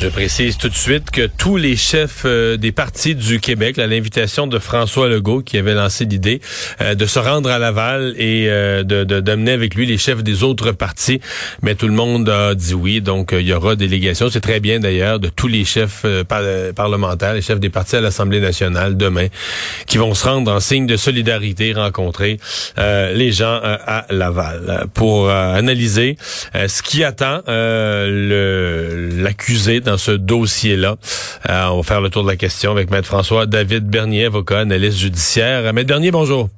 Je précise tout de suite que tous les chefs euh, des partis du Québec, à l'invitation de François Legault qui avait lancé l'idée euh, de se rendre à Laval et euh, de d'amener avec lui les chefs des autres partis, mais tout le monde a dit oui, donc il y aura délégation. C'est très bien d'ailleurs de tous les chefs parlementaires, les chefs des partis à l'Assemblée nationale demain, qui vont se rendre en signe de solidarité, rencontrer les gens à Laval pour analyser ce qui attend l'accusé dans ce dossier-là. Euh, on va faire le tour de la question avec Maître François David Bernier, avocat, analyste judiciaire. Maître Bernier, bonjour.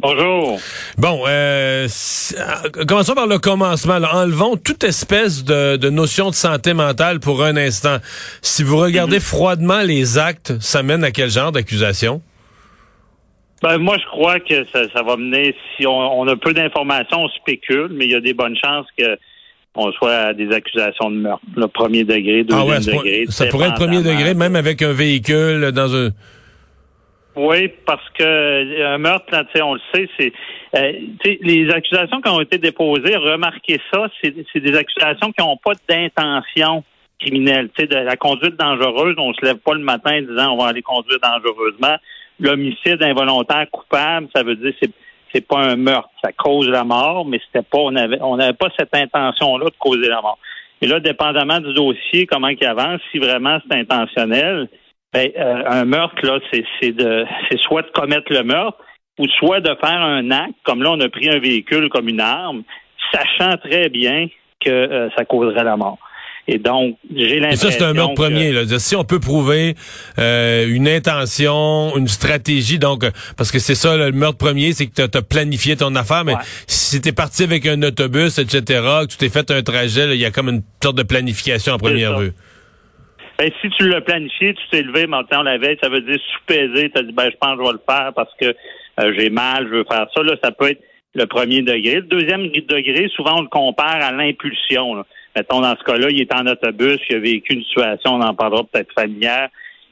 Bonjour. Bon, euh, euh, commençons par le commencement. Enlevons toute espèce de, notion de santé mentale pour un instant. Si vous regardez mhm. froidement les actes, ça mène à quel genre d'accusation? Ben, moi, je crois que ça, va mener, si on, on a peu d'informations, on spécule, mais il y a des bonnes chances que on soit à des accusations de meurtre. Le premier degré, deuxième ah degré. Ça pourrait être premier degré, même avec un véhicule dans un. Oui, parce que euh, un meurtre, on le sait, c'est euh, les accusations qui ont été déposées, remarquez ça, c'est des accusations qui n'ont pas d'intention criminelle. Tu sais, de la conduite dangereuse, on se lève pas le matin en disant on va aller conduire dangereusement. L'homicide involontaire coupable, ça veut dire c'est c'est pas un meurtre. Ça cause la mort, mais c'était pas, on avait, on n'avait pas cette intention-là de causer la mort. Et là, dépendamment du dossier, comment il avance, si vraiment c'est intentionnel, ben, euh, un meurtre, là, c'est, c'est de, c'est soit de commettre le meurtre, ou soit de faire un acte, comme là, on a pris un véhicule comme une arme, sachant très bien que euh, ça causerait la mort. Et donc, j'ai l'impression. ça, c'est un meurtre premier. Là. Si on peut prouver euh, une intention, une stratégie, donc parce que c'est ça, le meurtre premier, c'est que tu as, planifié ton affaire, mais si tu es parti avec un autobus, etc., que tu t'es fait un trajet, il y a comme une sorte de planification en première vue. Ben, si tu l'as planifié, tu t'es levé maintenant la veille, ça veut dire sous-peser, tu as dit ben je pense que je vais le faire parce que euh, j'ai mal, je veux faire ça. Là, ça peut être le premier degré. Le deuxième degré, souvent on le compare à l'impulsion mettons, dans ce cas-là, il est en autobus, il a vécu une situation, on en parlera peut-être familière.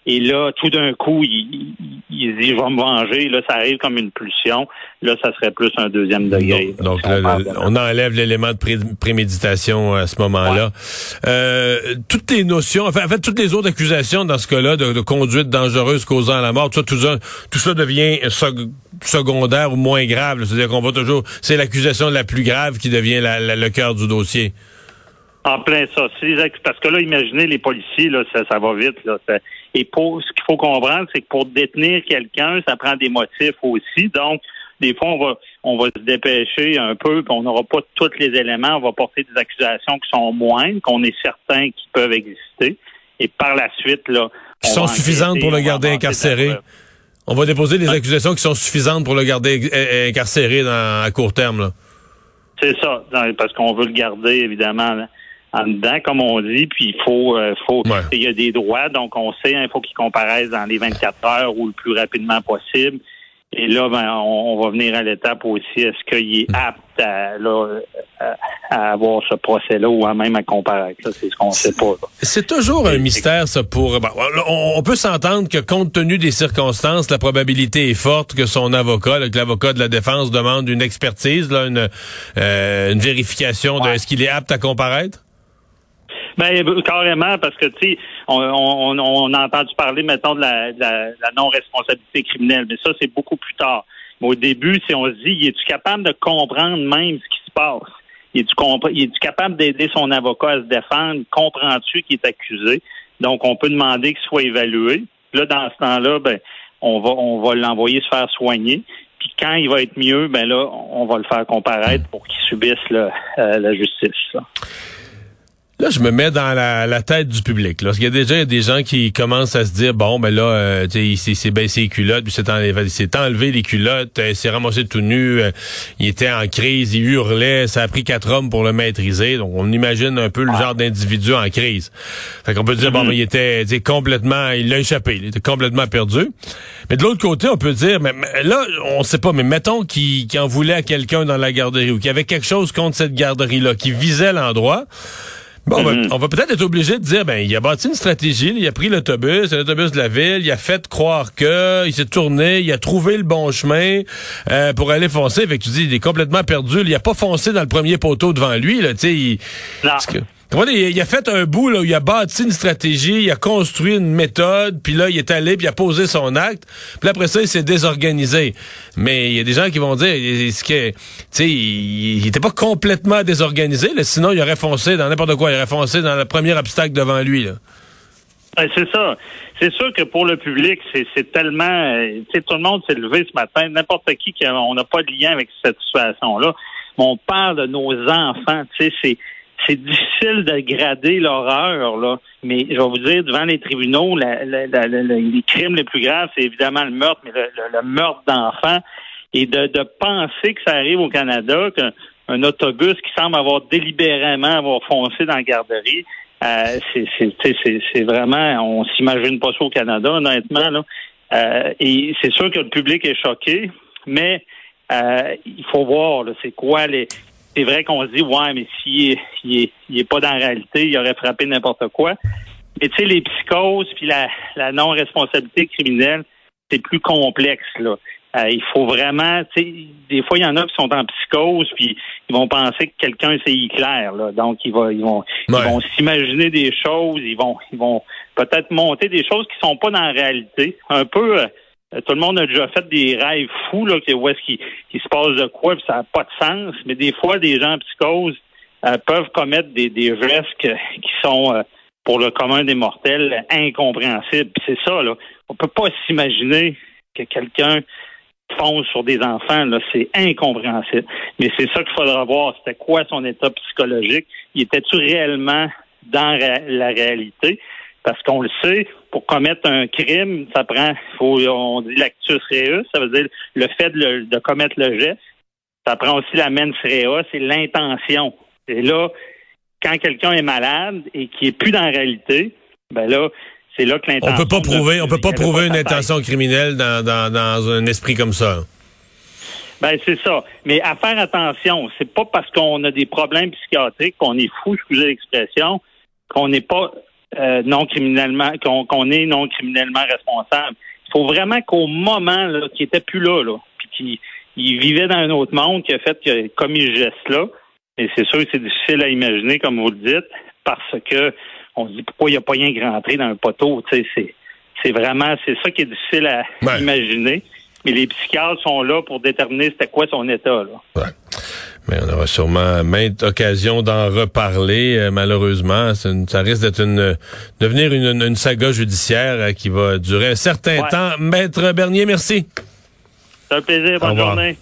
Et là, tout d'un coup, il, il, dit, je vais me venger. Là, ça arrive comme une pulsion. Là, ça serait plus un deuxième degré. Donc, on, enlève l'élément de préméditation à ce moment-là. Euh, toutes les notions, enfin, en fait, toutes les autres accusations dans ce cas-là de, conduite dangereuse causant la mort, tout ça, tout ça, devient secondaire ou moins grave. C'est-à-dire qu'on va toujours, c'est l'accusation la plus grave qui devient le cœur du dossier. En plein ça. Parce que là, imaginez les policiers, là, ça, ça va vite. Là, et pour ce qu'il faut comprendre, c'est que pour détenir quelqu'un, ça prend des motifs aussi. Donc, des fois, on va, on va se dépêcher un peu, puis on n'aura pas tous les éléments. On va porter des accusations qui sont moindres, qu'on est certain qu'ils peuvent exister. Et par la suite, là. Qui sont suffisantes pour le garder incarcéré. On va déposer des accusations qui sont suffisantes pour le garder incarcéré dans, à court terme. Là. C'est ça, parce qu'on veut le garder, évidemment, en dedans, comme on dit, puis il faut, euh, faut il y a des droits, donc on sait, hein, il faut qu'il comparaisse dans les 24 heures ou le plus rapidement possible. Et là, ben, on, va venir à l'étape aussi, est-ce qu'il est hmm. apte à, là, à, avoir ce procès-là ou à même à comparaître? c'est ce qu'on sait pas. C'est toujours un mystère, ça, pour... on, peut s'entendre que compte tenu des circonstances, la probabilité est forte que son avocat, que l'avocat de la défense demande une expertise, là, une, euh, une vérification de est-ce qu'il est apte à comparaître? Ben, carrément, parce que, tu sais, on, on, a entendu parler, mettons, de la, non-responsabilité criminelle, mais ça, c'est beaucoup plus tard. Mais au début, si on se dit, es-tu capable de comprendre même ce qui se passe? Es-tu es capable d'aider son avocat à se défendre? Comprends-tu qu'il est accusé? Donc, on peut demander qu'il soit évalué. Là, dans ce temps-là, ben, on va, on va l'envoyer se faire soigner. Puis quand il va être mieux, ben là, on va le faire comparaître pour qu'il subisse euh, la justice. Là, je me mets dans la, tête du public. Là. Parce qu'il y a déjà des gens qui commencent à se dire bon, ben là, euh, il s'est baissé les culottes, puis s'est enlevé, enlevé les culottes, euh, il s'est ramassé tout nu, euh, il était en crise, il hurlait, ça a pris quatre hommes pour le maîtriser. Donc, on imagine un peu le genre d'individu en crise. Fait qu'on peut dire bon, ben, il était complètement, il l'a échappé, il était complètement perdu. Mais de l'autre côté, on peut dire, mais, là, on sait pas, mais mettons qu'il en voulait à quelqu'un dans la garderie ou qu'il y avait quelque chose contre cette garderie-là, qui visait l'endroit. Bon, ben, Mhm. on va peut-être être obligé de dire, ben, il a bâti une stratégie, il a pris l'autobus, un autobus de la ville, il a fait croire que, il s'est tourné, il a trouvé le bon chemin euh, pour aller foncer. Fait que tu dis, il est complètement perdu. Il a pas foncé dans le premier poteau devant lui, là, tu sais. Il- a fait un bout là, où il a bâti une stratégie, il a construit une méthode, puis là, il est allé, puis il a posé son acte. Puis après ça, il s'est désorganisé. Mais il y a des gens qui vont dire, est-ce que, tu sais, il, il était pas complètement désorganisé, sinon il aurait foncé dans n'importe quoi, il aurait foncé dans le premier obstacle devant lui. Là. C'est ça. C'est sûr que pour le public, c'est tellement... euh, tout le monde s'est levé ce matin, n'importe qui, qui on n'a pas de lien avec cette situation-là. Mais on parle de nos enfants. Tu sais, c'est... C'est difficile de grader l'horreur, là. Mais je vais vous dire, devant les tribunaux, les crimes les plus graves, c'est évidemment le meurtre, mais le, meurtre d'enfants. Et de, penser que ça arrive au Canada, qu'un un autobus qui semble avoir délibérément avoir foncé dans la garderie, euh, c'est- vraiment, on s'imagine pas ça au Canada, honnêtement. Là. Euh, et c'est sûr que le public est choqué, mais euh, il faut voir, c'est quoi les. C'est vrai qu'on se dit, ouais, mais s'il est, il est, il est pas dans la réalité, il aurait frappé n'importe quoi. Mais tu sais, les psychoses puis la, la non-responsabilité criminelle, c'est plus complexe, là. Euh, il faut vraiment, tu sais, des fois, il y en a qui sont en psychose, puis ils vont penser que quelqu'un c'est clair, là. Donc, ils vont, ils vont, ils Ouais. vont s'imaginer des choses, ils vont, ils vont peut-être monter des choses qui sont pas dans la réalité. Un peu, euh, tout le monde a déjà fait des rêves fous, là, où est-ce qu'il se passe de quoi, puis ça n'a pas de sens. Mais des fois, des gens en psychose euh, peuvent commettre des, des gestes que- qui sont, euh, pour le commun des mortels, incompréhensibles. C'est ça, là. On peut pas s'imaginer que quelqu'un fonce sur des enfants, là, c'est incompréhensible. Mais c'est ça qu'il faudra voir. C'était quoi son état psychologique? Il était-tu réellement dans la réalité? Parce qu'on le sait, pour commettre un crime, ça prend, faut, on dit l'actus reus, ça veut dire le fait de, le- de commettre le geste. Ça prend aussi la mens rea, c'est l'intention. Et là, quand quelqu'un est malade et qui est plus dans la réalité, ben là, c'est là que On l'intention. peut pas prouver, on peut pas prouver une intention criminelle dans, dans, dans un esprit comme ça. Ben c'est ça. Mais à faire attention, c'est pas parce qu'on a des problèmes psychiatriques qu'on est fou, excusez l'expression, qu'on n'est pas euh, non criminellement, qu'on est non criminellement responsable. Il faut vraiment qu'au moment là, qu'il était plus là, là, puis qu'il il vivait dans un autre monde, qui a fait qu'il a commis ce geste-là. Et c'est sûr que c'est difficile à imaginer, comme vous le dites, parce que on se dit pourquoi il n'a pas rien que rentré dans un poteau. Tu sais, c'est c'est vraiment c'est ça qui est difficile à Ouais. imaginer. Mais les psychiatres sont là pour déterminer c'était quoi son état. Là. Ouais. Mais on aura sûrement maintes occasions d'en reparler. euh, malheureusement, une- ça risque d'être une devenir une, une saga judiciaire euh, qui va durer un certain Ouais. temps. Maître Bernier, merci. C'est un plaisir. Bonne journée.